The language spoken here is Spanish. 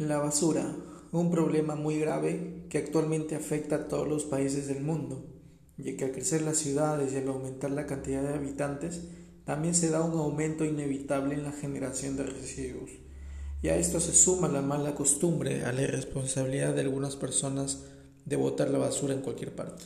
La basura, un problema muy grave que actualmente afecta a todos los países del mundo, ya que al crecer las ciudades y al aumentar la cantidad de habitantes, también se da un aumento inevitable en la generación de residuos. Y a esto se suma la mala costumbre, a la irresponsabilidad de algunas personas de botar la basura en cualquier parte.